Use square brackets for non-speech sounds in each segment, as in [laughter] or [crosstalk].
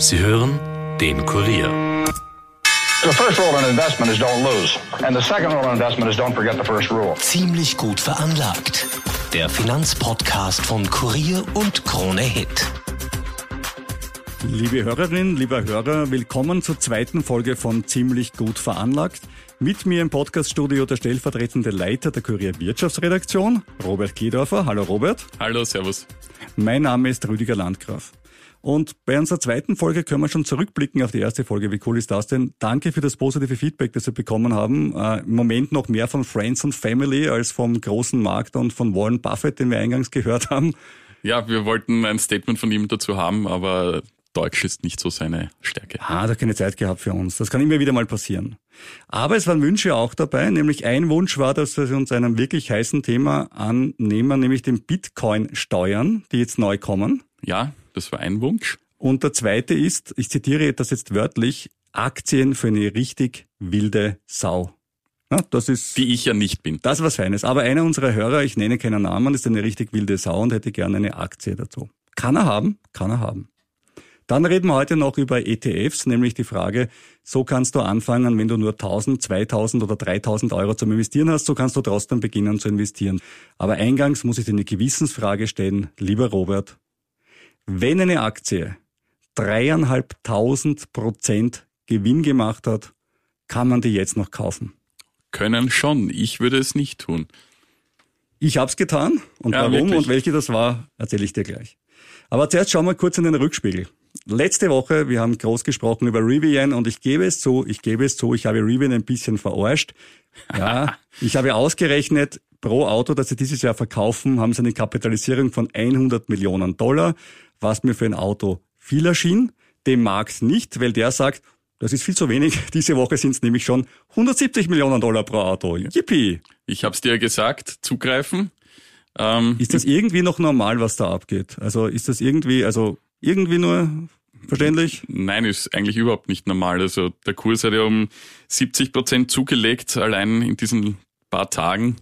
Sie hören den Kurier. The first rule in investment is don't lose. And the second rule in investment is don't forget the first rule. Ziemlich gut veranlagt. Der Finanzpodcast von Kurier und Krone Hit. Liebe Hörerinnen, lieber Hörer, willkommen zur zweiten Folge von Ziemlich gut veranlagt. Mit mir im Podcaststudio der stellvertretende Leiter der Kurier Wirtschaftsredaktion, Robert Kiedorfer. Hallo Robert. Hallo, Servus. Mein Name ist Rüdiger Landgraf. Und bei unserer zweiten Folge können wir schon zurückblicken auf die erste Folge. Wie cool ist das denn? Danke für das positive Feedback, das wir bekommen haben. Äh, Im Moment noch mehr von Friends und Family als vom großen Markt und von Warren Buffett, den wir eingangs [laughs] gehört haben. Ja, wir wollten ein Statement von ihm dazu haben, aber Deutsch ist nicht so seine Stärke. Ah, da keine Zeit gehabt für uns. Das kann immer wieder mal passieren. Aber es waren Wünsche auch dabei, nämlich ein Wunsch war, dass wir uns einem wirklich heißen Thema annehmen, nämlich den Bitcoin-Steuern, die jetzt neu kommen. Ja, das war ein Wunsch. Und der zweite ist, ich zitiere das jetzt wörtlich, Aktien für eine richtig wilde Sau. Ja, das ist. Die ich ja nicht bin. Das ist was Feines. Aber einer unserer Hörer, ich nenne keinen Namen, ist eine richtig wilde Sau und hätte gerne eine Aktie dazu. Kann er haben? Kann er haben. Dann reden wir heute noch über ETFs, nämlich die Frage, so kannst du anfangen, wenn du nur 1000, 2000 oder 3000 Euro zum Investieren hast, so kannst du trotzdem beginnen zu investieren. Aber eingangs muss ich dir eine Gewissensfrage stellen, lieber Robert. Wenn eine Aktie dreieinhalbtausend Prozent Gewinn gemacht hat, kann man die jetzt noch kaufen? Können schon. Ich würde es nicht tun. Ich hab's getan. Und Ja, warum wirklich? und welche das war, erzähle ich dir gleich. Aber zuerst schauen wir kurz in den Rückspiegel. Letzte Woche, wir haben groß gesprochen über Rivian und ich gebe es zu, ich gebe es zu, ich habe Rivian ein bisschen verarscht. Ja, [laughs] ich habe ausgerechnet, pro Auto, das sie dieses Jahr verkaufen, haben sie eine Kapitalisierung von 100 Millionen Dollar, was mir für ein Auto viel erschien, dem Markt nicht, weil der sagt, das ist viel zu wenig. [laughs] Diese Woche sind es nämlich schon 170 Millionen Dollar pro Auto. Yippie! Ich habe es dir gesagt, zugreifen. Ähm, Ist das irgendwie noch normal, was da abgeht? Also ist das irgendwie, also irgendwie nur verständlich? Nein, ist eigentlich überhaupt nicht normal. Also der Kurs hat ja um 70 Prozent zugelegt, allein in diesen paar Tagen.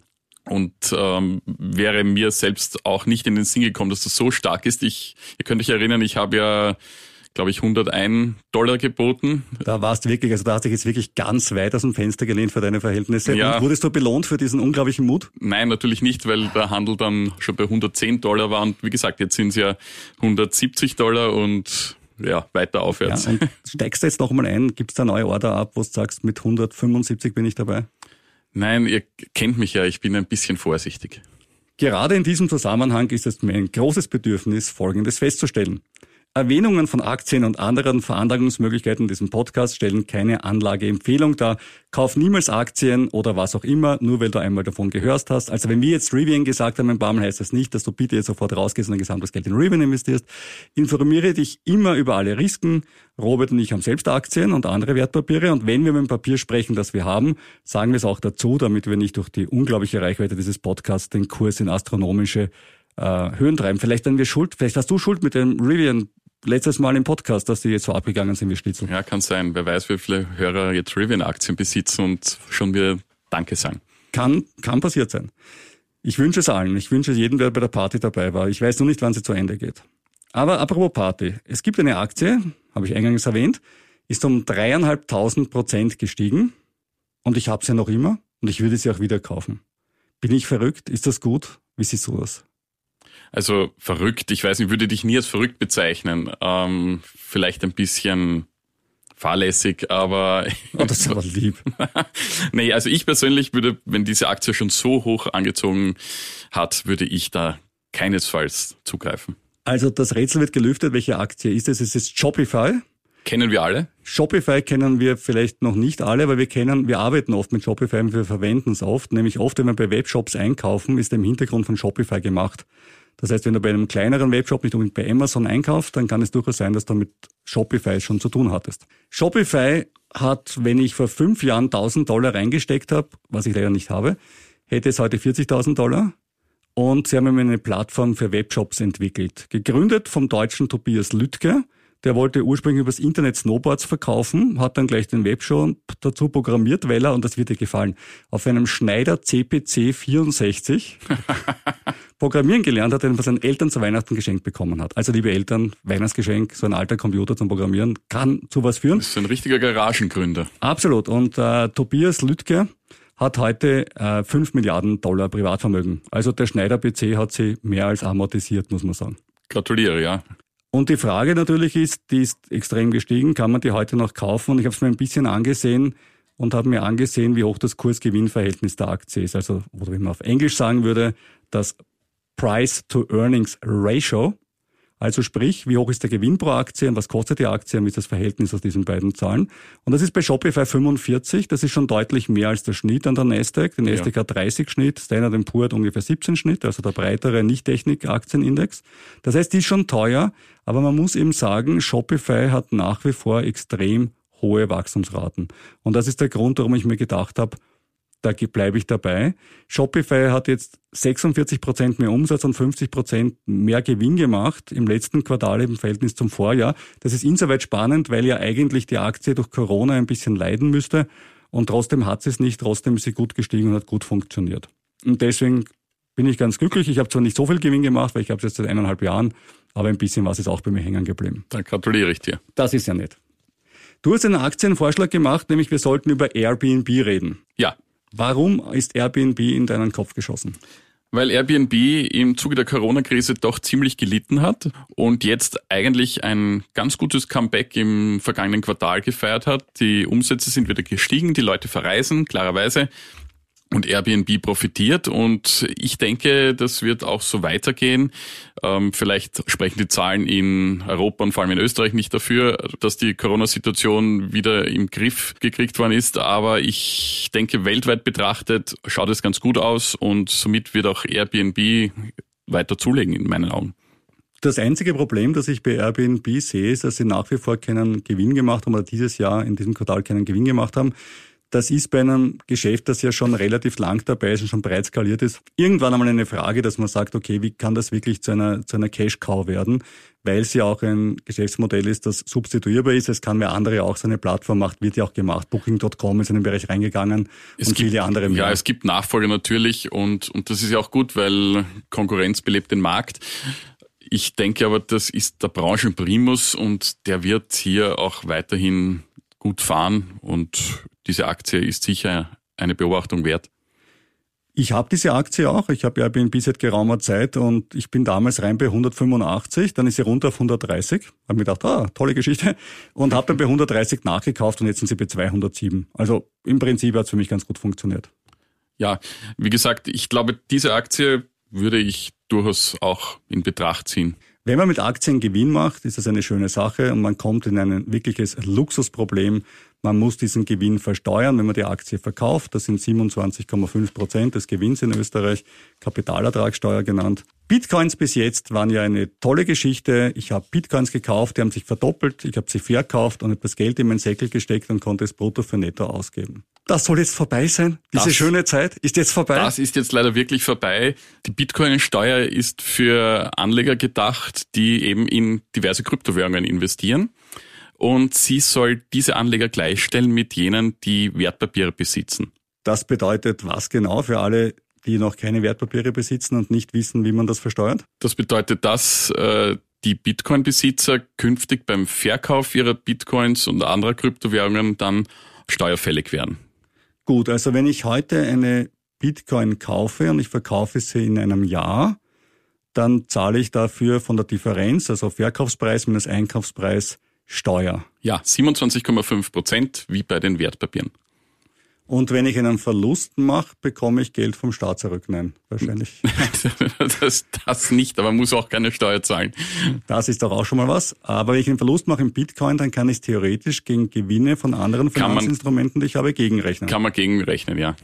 Und ähm, wäre mir selbst auch nicht in den Sinn gekommen, dass das so stark ist. Ich, ihr könnt euch erinnern, ich habe ja, glaube ich, 101 Dollar geboten. Da warst du wirklich, also da hast du dich jetzt wirklich ganz weit aus dem Fenster gelehnt für deine Verhältnisse. Ja. Und wurdest du belohnt für diesen unglaublichen Mut? Nein, natürlich nicht, weil der Handel dann schon bei 110 Dollar war. Und wie gesagt, jetzt sind es ja 170 Dollar und ja, weiter Ja, aufwärts. und [laughs] steigst du jetzt noch mal ein? Gibt's da neue Order ab, wo du sagst, mit 175 bin ich dabei? Nein, ihr kennt mich ja, ich bin ein bisschen vorsichtig. Gerade in diesem Zusammenhang ist es mir ein großes Bedürfnis, Folgendes festzustellen. Erwähnungen von Aktien und anderen Veranlagungsmöglichkeiten in diesem Podcast stellen keine Anlageempfehlung dar. Kauf niemals Aktien oder was auch immer, nur weil du einmal davon gehört hast. Also wenn wir jetzt Rivian gesagt haben ein paar Mal, heißt das nicht, dass du bitte jetzt sofort rausgehst und dein gesamtes Geld in Rivian investierst. Informiere dich immer über alle Risiken. Robert und ich haben selbst Aktien und andere Wertpapiere. Und wenn wir mit dem Papier sprechen, das wir haben, sagen wir es auch dazu, damit wir nicht durch die unglaubliche Reichweite dieses Podcasts den Kurs in astronomische äh, Höhen treiben. Vielleicht sind wir schuld, vielleicht hast du Schuld mit dem Rivian letztes Mal im Podcast, dass die jetzt so abgegangen sind wie Schnitzel. Ja, kann sein. Wer weiß, wie viele Hörer jetzt Rivian-Aktien besitzen und schon wieder Danke sagen. Kann, kann passiert sein. Ich wünsche es allen. Ich wünsche es jedem, der bei der Party dabei war. Ich weiß nur nicht, wann sie zu Ende geht. Aber apropos Party. Es gibt eine Aktie, habe ich eingangs erwähnt, ist um dreieinhalbtausend Prozent gestiegen. Und ich habe sie noch immer und ich würde sie auch wieder kaufen. Bin ich verrückt? Ist das gut? Wie siehst du das? Also verrückt, ich weiß nicht, würde dich nie als verrückt bezeichnen. Ähm, vielleicht ein bisschen fahrlässig, aber Oh, das ist aber lieb. [laughs] nee, also ich persönlich würde, wenn diese Aktie schon so hoch angezogen hat, würde ich da keinesfalls zugreifen. Also das Rätsel wird gelüftet. Welche Aktie ist es? Es ist Shopify. Kennen wir alle? Shopify kennen wir vielleicht noch nicht alle, aber wir kennen, wir arbeiten oft mit Shopify und wir verwenden es oft. Nämlich oft, wenn wir bei Webshops einkaufen, ist der im Hintergrund von Shopify gemacht. Das heißt, wenn du bei einem kleineren Webshop nicht unbedingt bei Amazon einkaufst, dann kann es durchaus sein, dass du mit Shopify schon zu tun hattest. Shopify hat, wenn ich vor fünf Jahren 1000 Dollar reingesteckt habe, was ich leider nicht habe, hätte es heute 40.000 Dollar. Und sie haben eine Plattform für Webshops entwickelt. Gegründet vom deutschen Tobias Lüttke. Der wollte ursprünglich übers Internet Snowboards verkaufen, hat dann gleich den Webshop dazu programmiert, weil er, und das wird dir gefallen, auf einem Schneider CPC 64 [laughs] Programmieren gelernt hat, den von seinen Eltern zu Weihnachten geschenkt bekommen hat. Also liebe Eltern, Weihnachtsgeschenk, so ein alter Computer zum Programmieren kann zu was führen. Das ist ein richtiger Garagengründer. Absolut. Und äh, Tobias Lüttke hat heute äh, 5 Milliarden Dollar Privatvermögen. Also der Schneider-PC hat sie mehr als amortisiert, muss man sagen. Gratuliere, ja. Und die Frage natürlich ist, die ist extrem gestiegen, kann man die heute noch kaufen? Und ich habe es mir ein bisschen angesehen und habe mir angesehen, wie hoch das Kurs-Gewinn-Verhältnis der Aktie ist. Also, oder wie man auf Englisch sagen würde, das Price-to-Earnings-Ratio. Also sprich, wie hoch ist der Gewinn pro Aktie und was kostet die Aktie und wie ist das Verhältnis aus diesen beiden Zahlen. Und das ist bei Shopify 45, das ist schon deutlich mehr als der Schnitt an der Nasdaq. Der Nasdaq ja. hat 30 Schnitt, Standard Poor hat ungefähr 17 Schnitt, also der breitere Nicht-Technik-Aktienindex. Das heißt, die ist schon teuer, aber man muss eben sagen, Shopify hat nach wie vor extrem hohe Wachstumsraten. Und das ist der Grund, warum ich mir gedacht habe, da bleibe ich dabei. Shopify hat jetzt 46 Prozent mehr Umsatz und 50 Prozent mehr Gewinn gemacht im letzten Quartal im Verhältnis zum Vorjahr. Das ist insoweit spannend, weil ja eigentlich die Aktie durch Corona ein bisschen leiden müsste und trotzdem hat sie es nicht, trotzdem ist sie gut gestiegen und hat gut funktioniert. Und deswegen bin ich ganz glücklich. Ich habe zwar nicht so viel Gewinn gemacht, weil ich habe es jetzt seit eineinhalb Jahren, aber ein bisschen was ist auch bei mir hängen geblieben. Dann gratuliere ich dir. Das ist ja nett. Du hast einen Aktienvorschlag gemacht, nämlich wir sollten über Airbnb reden. Ja, Warum ist Airbnb in deinen Kopf geschossen? Weil Airbnb im Zuge der Corona-Krise doch ziemlich gelitten hat und jetzt eigentlich ein ganz gutes Comeback im vergangenen Quartal gefeiert hat. Die Umsätze sind wieder gestiegen, die Leute verreisen, klarerweise und Airbnb profitiert und ich denke, das wird auch so weitergehen. Ähm, vielleicht sprechen die Zahlen in Europa und vor allem in Österreich nicht dafür, dass die Corona-Situation wieder im Griff gekriegt worden ist, aber ich denke, weltweit betrachtet schaut es ganz gut aus und somit wird auch Airbnb weiter zulegen in meinen Augen. Das einzige Problem, das ich bei Airbnb sehe, ist, dass sie nach wie vor keinen Gewinn gemacht haben oder dieses Jahr in diesem Quartal keinen Gewinn gemacht haben. Das ist bei einem Geschäft, das ja schon relativ lang dabei ist und schon breit skaliert ist, irgendwann einmal eine Frage, dass man sagt, okay, wie kann das wirklich zu einer, zu einer Cash-Cow werden? Weil es ja auch ein Geschäftsmodell ist, das substituierbar ist. Es kann mehr andere auch so eine Plattform macht, wird ja auch gemacht. Booking.com ist in den Bereich reingegangen es und gibt, viele andere mehr. Ja, es gibt Nachfolger natürlich und, und das ist ja auch gut, weil Konkurrenz belebt den Markt. Ich denke aber, das ist der Branchenprimus und der wird hier auch weiterhin gut fahren und diese Aktie ist sicher eine Beobachtung wert. Ich habe diese Aktie auch. Ich habe Airbnb seit geraumer Zeit und ich bin damals rein bei 185, dann ist sie runter auf 130. Habe mir gedacht, ah, tolle Geschichte. Und habe dann bei 130 nachgekauft und jetzt sind sie bei 207. Also im Prinzip hat es für mich ganz gut funktioniert. Ja, wie gesagt, ich glaube, diese Aktie würde ich durchaus auch in Betracht ziehen. Wenn man mit Aktien Gewinn macht, ist das eine schöne Sache und man kommt in ein wirkliches Luxusproblem. Man muss diesen Gewinn versteuern, wenn man die Aktie verkauft. Das sind 27,5 Prozent des Gewinns in Österreich, Kapitalertragssteuer genannt. Bitcoins bis jetzt waren ja eine tolle Geschichte. Ich habe Bitcoins gekauft, die haben sich verdoppelt. Ich habe sie verkauft und habe das Geld in meinen Säckel gesteckt und konnte es brutto für netto ausgeben. Das soll jetzt vorbei sein. Diese das, schöne Zeit ist jetzt vorbei. Das ist jetzt leider wirklich vorbei. Die Bitcoin-Steuer ist für Anleger gedacht, die eben in diverse Kryptowährungen investieren. Und sie soll diese Anleger gleichstellen mit jenen, die Wertpapiere besitzen. Das bedeutet was genau für alle, die noch keine Wertpapiere besitzen und nicht wissen, wie man das versteuert? Das bedeutet, dass äh, die Bitcoin-Besitzer künftig beim Verkauf ihrer Bitcoins und anderer Kryptowährungen dann steuerfällig werden. Gut, also wenn ich heute eine Bitcoin kaufe und ich verkaufe sie in einem Jahr, dann zahle ich dafür von der Differenz, also Verkaufspreis minus Einkaufspreis, Steuer. Ja, 27,5 Prozent wie bei den Wertpapieren. Und wenn ich einen Verlust mache, bekomme ich Geld vom Staat zurück? Nein, wahrscheinlich. [laughs] das, das nicht, aber man muss auch keine Steuer zahlen. Das ist doch auch schon mal was. Aber wenn ich einen Verlust mache im Bitcoin, dann kann ich theoretisch gegen Gewinne von anderen Finanzinstrumenten, die ich habe, gegenrechnen. Kann man gegenrechnen, ja.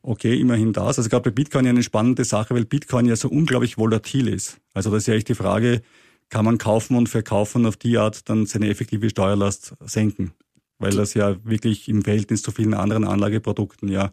Okay, immerhin das. Also gerade bei Bitcoin ja eine spannende Sache, weil Bitcoin ja so unglaublich volatil ist. Also das ist ja echt die Frage, kann man kaufen und verkaufen auf die Art dann seine effektive Steuerlast senken? Weil das ja wirklich im Verhältnis zu vielen anderen Anlageprodukten ja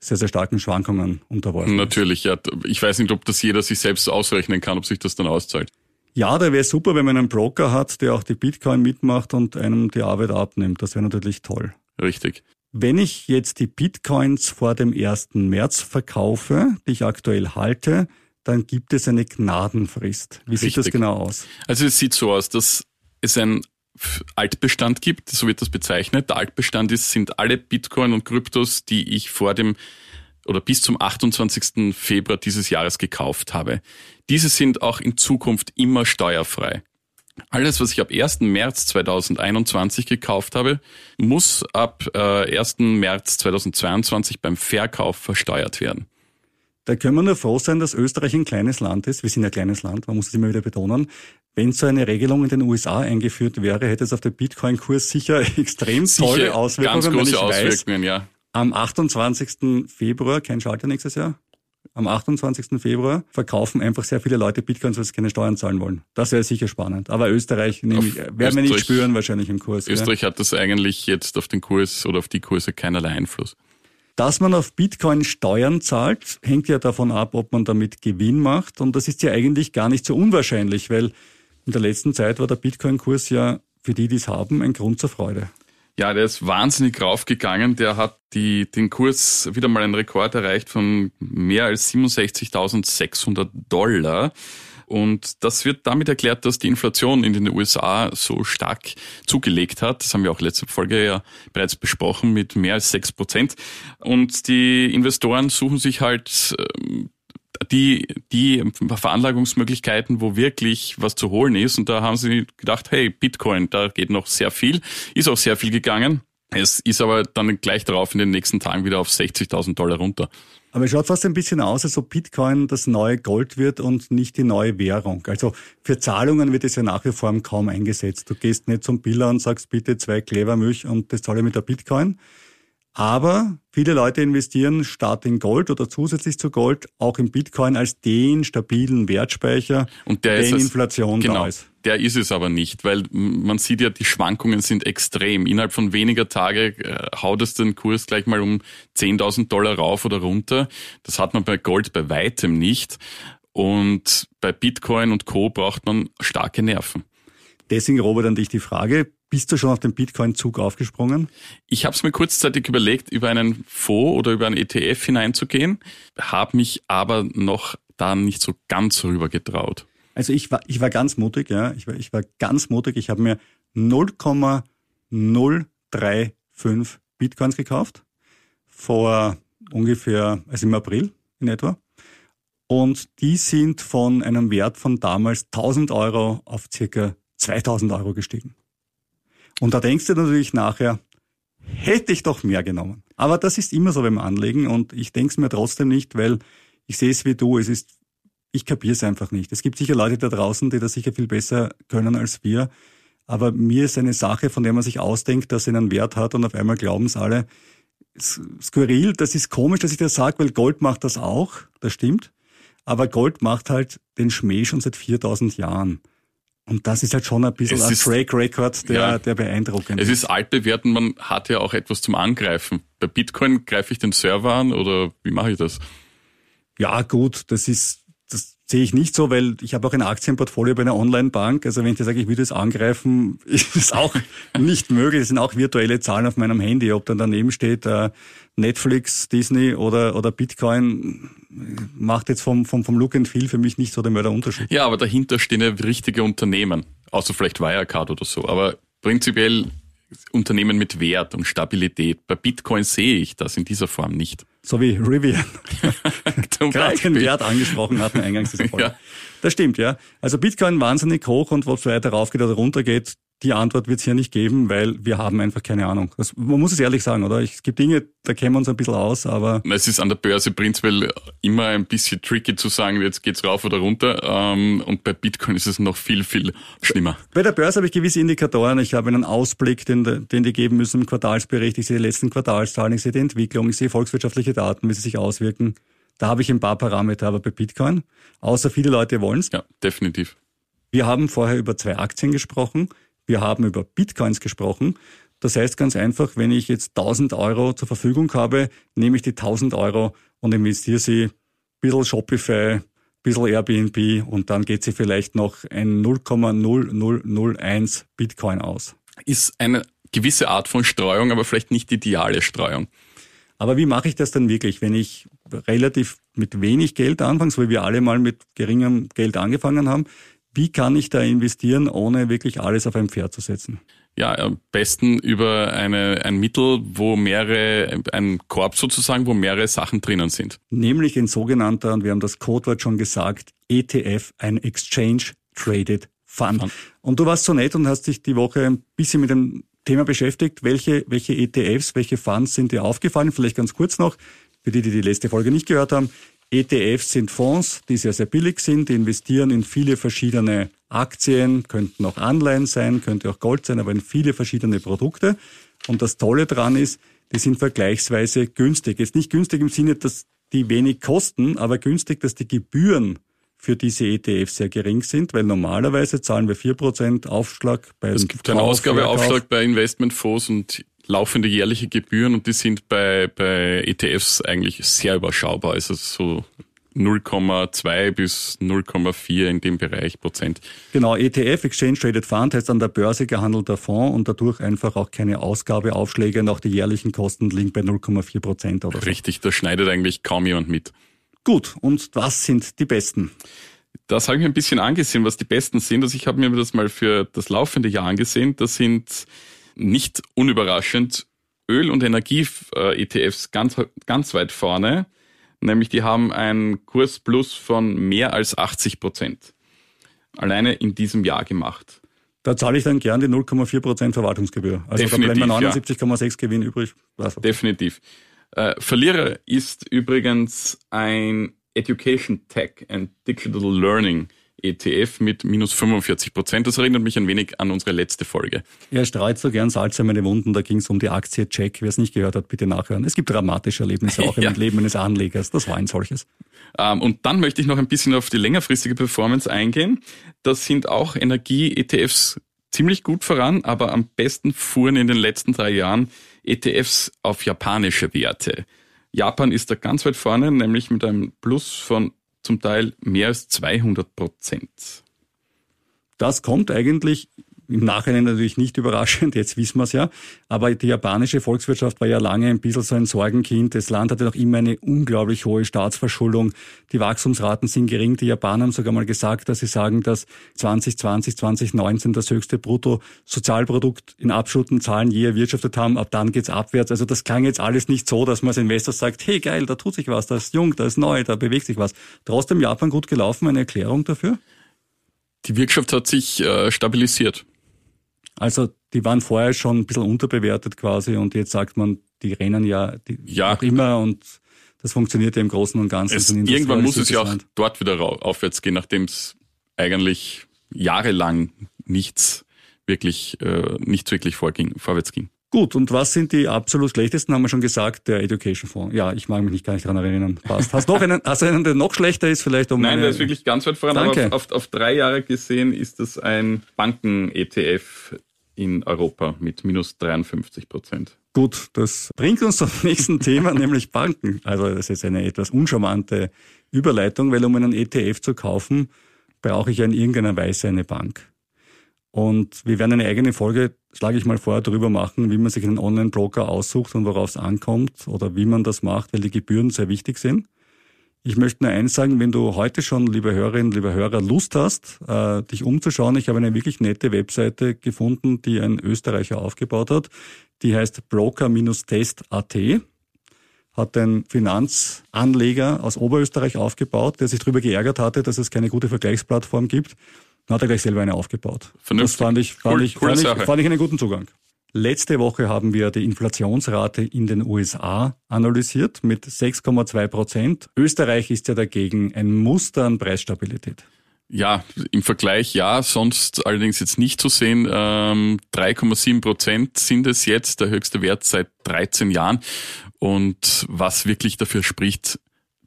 sehr, sehr starken Schwankungen unterworfen Natürlich, ja. Ich weiß nicht, ob das jeder sich selbst ausrechnen kann, ob sich das dann auszahlt. Ja, da wäre super, wenn man einen Broker hat, der auch die Bitcoin mitmacht und einem die Arbeit abnimmt. Das wäre natürlich toll. Richtig. Wenn ich jetzt die Bitcoins vor dem 1. März verkaufe, die ich aktuell halte, dann gibt es eine Gnadenfrist. Wie sieht das Richtig. genau aus? Also es sieht so aus, dass es ein Altbestand gibt, so wird das bezeichnet. Der Altbestand ist, sind alle Bitcoin und Kryptos, die ich vor dem oder bis zum 28. Februar dieses Jahres gekauft habe. Diese sind auch in Zukunft immer steuerfrei. Alles, was ich ab 1. März 2021 gekauft habe, muss ab äh, 1. März 2022 beim Verkauf versteuert werden. Da können wir nur froh sein, dass Österreich ein kleines Land ist. Wir sind ein kleines Land, man muss es immer wieder betonen. Wenn so eine Regelung in den USA eingeführt wäre, hätte es auf den Bitcoin-Kurs sicher [laughs] extrem tolle Sicher Auswirkungen, ganz große weiß, Auswirkungen, ja. am 28. Februar, kein Schalter nächstes Jahr, am 28. Februar verkaufen einfach sehr viele Leute Bitcoins, weil sie keine Steuern zahlen wollen. Das wäre sicher spannend. Aber Österreich nehme ich, werden wir nicht spüren wahrscheinlich im Kurs. gell? Österreich hat das eigentlich jetzt auf den Kurs oder auf die Kurse keinerlei Einfluss. Dass man auf Bitcoin Steuern zahlt, hängt ja davon ab, ob man damit Gewinn macht. Und das ist ja eigentlich gar nicht so unwahrscheinlich, weil in der letzten Zeit war der Bitcoin-Kurs ja für die, die es haben, ein Grund zur Freude. Ja, der ist wahnsinnig raufgegangen. Der hat die, den Kurs wieder mal einen Rekord erreicht von mehr als 67.600 Dollar. Und das wird damit erklärt, dass die Inflation in den USA so stark zugelegt hat. Das haben wir auch letzte Folge ja bereits besprochen mit mehr als 6 Prozent. Und die Investoren suchen sich halt ähm, die, die Veranlagungsmöglichkeiten, wo wirklich was zu holen ist. Und da haben sie gedacht, hey, Bitcoin, da geht noch sehr viel. Ist auch sehr viel gegangen. Es ist aber dann gleich darauf in den nächsten Tagen wieder auf 60.000 Dollar runter. Aber es schaut fast ein bisschen aus, als ob Bitcoin das neue Gold wird und nicht die neue Währung. Also für Zahlungen wird es ja nach wie vor kaum eingesetzt. Du gehst nicht zum Biller und sagst bitte zwei Klebermilch und das zahle ich mit der Bitcoin. Aber viele Leute investieren statt in Gold oder zusätzlich zu Gold auch in Bitcoin als den stabilen Wertspeicher, Und der ist es- Inflation genau, da ist. Der ist es aber nicht, weil man sieht ja, die Schwankungen sind extrem. Innerhalb von weniger Tage äh, haut es den Kurs gleich mal um 10.000 Dollar rauf oder runter. Das hat man bei Gold bei weitem nicht. Und bei Bitcoin und Co. braucht man starke Nerven. Deswegen, Robert, an dich die Frage, bist du schon auf den Bitcoin-Zug aufgesprungen? Ich habe es mir kurzzeitig überlegt, über einen Fonds oder über einen ETF hineinzugehen, habe mich aber noch da nicht so ganz rüber getraut. Also ich war, ich war ganz mutig, ja. Ich war, ich war ganz mutig. Ich habe mir 0,035 Bitcoins gekauft. Vor ungefähr, also im April in etwa. Und die sind von einem Wert von damals 1000 Euro auf circa 2000 Euro gestiegen. Und da denkst du natürlich nachher, hätte ich doch mehr genommen. Aber das ist immer so beim Anlegen und ich denke es mir trotzdem nicht, weil ich sehe es wie du, es ist ich kapiere es einfach nicht. Es gibt sicher Leute da draußen, die das sicher viel besser können als wir. Aber mir ist eine Sache, von der man sich ausdenkt, dass sie einen Wert hat und auf einmal glauben es alle. Skurril, das ist komisch, dass ich das sage, weil Gold macht das auch, das stimmt. Aber Gold macht halt den Schmäh schon seit 4000 Jahren. Und das ist halt schon ein bisschen Es ein ist- Track Record, der, Ja. der beeindruckend Es ist altbewährt und man hat ja auch etwas zum Angreifen. Bei Bitcoin greife ich den Server an oder wie mache ich das? Ja, gut, das ist, sehe ich nicht so, weil ich habe auch ein Aktienportfolio bei einer Online-Bank. Also wenn ich dir sage, ich würde es angreifen, [laughs] ist es auch nicht möglich. Es sind auch virtuelle Zahlen auf meinem Handy. Ob dann daneben steht äh, Netflix, Disney oder, oder Bitcoin, macht jetzt vom, vom, vom Look and Feel für mich nicht so den Mörderunterschied. Ja, aber dahinter stehen ja richtige Unternehmen, außer vielleicht Wirecard oder so. Aber prinzipiell Unternehmen mit Wert und Stabilität. Bei Bitcoin sehe ich das in dieser Form nicht. So wie Rivian. [laughs] [laughs] Gerade den. Wert angesprochen hatten eingangs. [laughs] Ja. Das stimmt, ja. Also Bitcoin wahnsinnig hoch und was weiter raufgeht oder runtergeht, die Antwort wird es hier nicht geben, weil wir haben einfach keine Ahnung. Das, man muss es ehrlich sagen, oder? Es gibt Dinge, da kennen wir uns ein bisschen aus, aber Es ist an der Börse prinzipiell immer ein bisschen tricky zu sagen, jetzt geht's rauf oder runter. Ähm, Und bei Bitcoin ist es noch viel, viel schlimmer. bei der Börse habe ich gewisse Indikatoren. Ich habe einen Ausblick, den, den die geben müssen im Quartalsbericht. Ich sehe die letzten Quartalszahlen, ich sehe die Entwicklung, ich sehe volkswirtschaftliche Daten, wie sie sich auswirken. Da habe ich ein paar Parameter, aber bei Bitcoin, außer viele Leute wollen es, Ja, definitiv. Wir haben vorher über zwei Aktien gesprochen. Wir haben über Bitcoins gesprochen. Das heißt ganz einfach, wenn ich jetzt 1000 Euro zur Verfügung habe, nehme ich die 1000 Euro und investiere sie ein bisschen Shopify, ein bisschen Airbnb und dann geht sie vielleicht noch ein 0,0001 Bitcoin aus. Ist eine gewisse Art von Streuung, aber vielleicht nicht die ideale Streuung. Aber wie mache ich das dann wirklich, wenn ich relativ mit wenig Geld anfangen, so wie wir alle mal mit geringem Geld angefangen haben. Wie kann ich da investieren, ohne wirklich alles auf ein Pferd zu setzen? Ja, am besten über eine, ein Mittel, wo mehrere, ein Korb sozusagen, wo mehrere Sachen drinnen sind. Nämlich ein sogenannter, und wir haben das Codewort schon gesagt, ETF, ein Exchange Traded Fund. Fund. Und du warst so nett und hast dich die Woche ein bisschen mit dem Thema beschäftigt. Welche, welche ETFs, welche Funds sind dir aufgefallen? Vielleicht ganz kurz noch, für die, die die letzte Folge nicht gehört haben. ETFs sind Fonds, die sehr, sehr billig sind, die investieren in viele verschiedene Aktien, könnten auch Anleihen sein, könnte auch Gold sein, aber in viele verschiedene Produkte. Und das Tolle dran ist, die sind vergleichsweise günstig. Jetzt nicht günstig im Sinne, dass die wenig kosten, aber günstig, dass die Gebühren für diese ETFs sehr gering sind, weil normalerweise zahlen wir vier Prozent Aufschlag bei Es gibt einen Ausgabeaufschlag bei Investmentfonds und laufende jährliche Gebühren und die sind bei, bei ETFs eigentlich sehr überschaubar. Also so 0,2 bis 0,4 in dem Bereich Prozent. Genau, ETF, Exchange Traded Fund, heißt an der Börse gehandelter Fonds und dadurch einfach auch keine Ausgabeaufschläge und auch die jährlichen Kosten liegen bei 0,4 Prozent oder so. Richtig, da schneidet eigentlich kaum jemand mit. Gut, und was sind die besten? Das habe ich mir ein bisschen angesehen, was die besten sind. Also ich habe mir das mal für das laufende Jahr angesehen. Das sind nicht unüberraschend Öl- und Energie-ETFs ganz, ganz weit vorne. Nämlich die haben einen Kursplus von mehr als 80 Prozent. Alleine in diesem Jahr gemacht. Da zahle ich dann gern die 0,4 Prozent Verwaltungsgebühr. Also Definitiv, da bleiben 79,6 ja. Gewinn übrig. Also. Definitiv. Äh, Verlierer ist übrigens ein Education Tech and Digital Learning ETF mit minus 45 Prozent. Das erinnert mich ein wenig an unsere letzte Folge. Er streut so gern Salz in meine Wunden. Da ging es um die Aktie Check. Wer es nicht gehört hat, bitte nachhören. Es gibt dramatische Erlebnisse auch [laughs] ja. im Leben eines Anlegers. Das war ein solches. Ähm, und dann möchte ich noch ein bisschen auf die längerfristige Performance eingehen. Das sind auch Energie-ETFs ziemlich gut voran, aber am besten fuhren in den letzten drei Jahren ETFs auf japanische Werte. Japan ist da ganz weit vorne, nämlich mit einem Plus von zum Teil mehr als 200 Prozent. Das kommt eigentlich im Nachhinein natürlich nicht überraschend, jetzt wissen wir es ja. Aber die japanische Volkswirtschaft war ja lange ein bisschen so ein Sorgenkind. Das Land hatte noch immer eine unglaublich hohe Staatsverschuldung. Die Wachstumsraten sind gering. Die Japaner haben sogar mal gesagt, dass sie sagen, dass 2020, 2019 das höchste Bruttosozialprodukt in absoluten Zahlen je erwirtschaftet haben. Ab dann geht's abwärts. Also das klang jetzt alles nicht so, dass man als Investor sagt, hey geil, da tut sich was, da ist jung, da ist neu, da bewegt sich was. Trotzdem Japan gut gelaufen. Eine Erklärung dafür? Die Wirtschaft hat sich äh, stabilisiert. Also die waren vorher schon ein bisschen unterbewertet quasi und jetzt sagt man, die rennen ja, die ja. auch immer und das funktioniert ja im Großen und Ganzen. Es, irgendwann muss es ja auch dort wieder aufwärts gehen, nachdem es eigentlich jahrelang nichts wirklich, äh, nichts wirklich vorging, vorwärts ging. Gut, und was sind die absolut schlechtesten, haben wir schon gesagt, der Education Fonds. Ja, ich mag mich nicht gar nicht daran erinnern. Passt. Hast du noch einen, hast du einen, der noch schlechter ist vielleicht? Um Nein, der ist wirklich ganz weit voran, Danke. aber auf, auf, auf drei Jahre gesehen ist das ein Banken-ETF in Europa mit minus 53 Prozent. Gut, das bringt uns zum nächsten Thema, [laughs] nämlich Banken. Also das ist eine etwas uncharmante Überleitung, weil um einen ETF zu kaufen, brauche ich ja in irgendeiner Weise eine Bank. Und wir werden eine eigene Folge, schlage ich mal vor, darüber machen, wie man sich einen Online-Broker aussucht und worauf es ankommt oder wie man das macht, weil die Gebühren sehr wichtig sind. Ich möchte nur eins sagen, wenn du heute schon, liebe Hörerinnen, liebe Hörer, Lust hast, äh, dich umzuschauen, ich habe eine wirklich nette Webseite gefunden, die ein Österreicher aufgebaut hat. Die heißt broker-test.at hat ein Finanzanleger aus Oberösterreich aufgebaut, der sich darüber geärgert hatte, dass es keine gute Vergleichsplattform gibt. Dann hat er gleich selber eine aufgebaut. Vernünftig. Das fand ich, fand, cool, ich, fand, ich, fand ich einen guten Zugang. Letzte Woche haben wir die Inflationsrate in den USA analysiert mit 6,2 Prozent. Österreich ist ja dagegen ein Muster an Preisstabilität. Ja, im Vergleich ja, sonst allerdings jetzt nicht zu sehen. Ähm, 3,7 Prozent sind es jetzt, der höchste Wert seit 13 Jahren. Und was wirklich dafür spricht,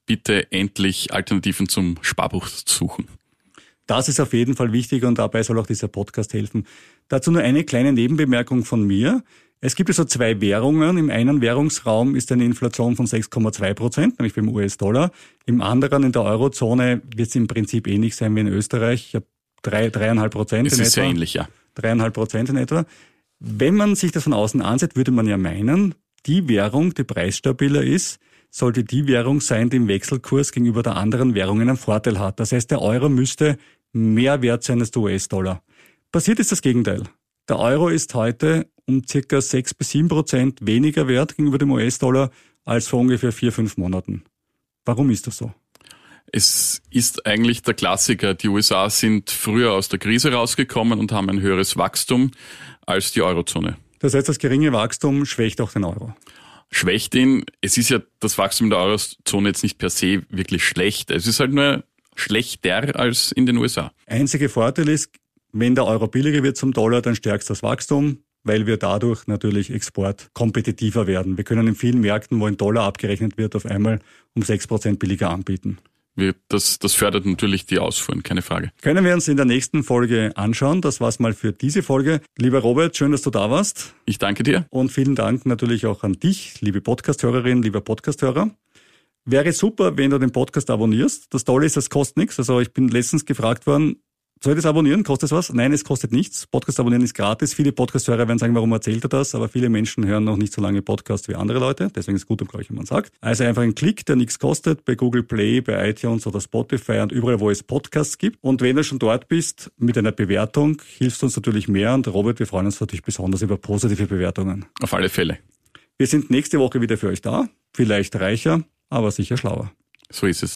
bitte endlich Alternativen zum Sparbuch zu suchen. Das ist auf jeden Fall wichtig und dabei soll auch dieser Podcast helfen. Dazu nur eine kleine Nebenbemerkung von mir. Es gibt also zwei Währungen. Im einen Währungsraum ist eine Inflation von 6,2 Prozent, nämlich beim US-Dollar. Im anderen, in der Eurozone, wird es im Prinzip ähnlich sein wie in Österreich. Ich habe drei, dreieinhalb Prozent es in ist etwa. sehr ähnlich, ja. Dreieinhalb Prozent in etwa. Wenn man sich das von außen ansieht, würde man ja meinen, die Währung, die preisstabiler ist, sollte die Währung sein, die im Wechselkurs gegenüber der anderen Währungen einen Vorteil hat. Das heißt, der Euro müsste mehr wert sein als der US-Dollar. Passiert ist das Gegenteil. Der Euro ist heute um circa 6 bis 7 Prozent weniger wert gegenüber dem US-Dollar als vor ungefähr vier, fünf Monaten. Warum ist das so? Es ist eigentlich der Klassiker. Die USA sind früher aus der Krise rausgekommen und haben ein höheres Wachstum als die Eurozone. Das heißt, das geringe Wachstum schwächt auch den Euro. Schwächt ihn. Es ist ja das Wachstum der Eurozone jetzt nicht per se wirklich schlecht. Es ist halt nur schlechter als in den USA. Einziger Vorteil ist, wenn der Euro billiger wird zum Dollar, dann stärkt das Wachstum, weil wir dadurch natürlich Export kompetitiver werden. Wir können in vielen Märkten, wo ein Dollar abgerechnet wird, auf einmal um sechs Prozent billiger anbieten. Das, das fördert natürlich die Ausfuhren, keine Frage. Können wir uns in der nächsten Folge anschauen. Das war's mal für diese Folge. Lieber Robert, schön, dass du da warst. Ich danke dir. Und vielen Dank natürlich auch an dich, liebe Podcasthörerin, lieber Podcasthörer. Wäre super, wenn du den Podcast abonnierst. Das Tolle ist, es kostet nichts. Also ich bin letztens gefragt worden, soll ich das abonnieren? Kostet es was? Nein, es kostet nichts. Podcast abonnieren ist gratis. Viele Podcast-Hörer werden sagen, warum erzählt er das? Aber viele Menschen hören noch nicht so lange Podcasts wie andere Leute. Deswegen ist es gut, wenn man sagt. Also einfach ein Klick, der nichts kostet, bei Google Play, bei iTunes oder Spotify und überall, wo es Podcasts gibt. Und wenn du schon dort bist, mit einer Bewertung, hilfst du uns natürlich mehr. Und Robert, wir freuen uns natürlich besonders über positive Bewertungen. Auf alle Fälle. Wir sind nächste Woche wieder für euch da. Vielleicht reicher, aber sicher schlauer. So ist es.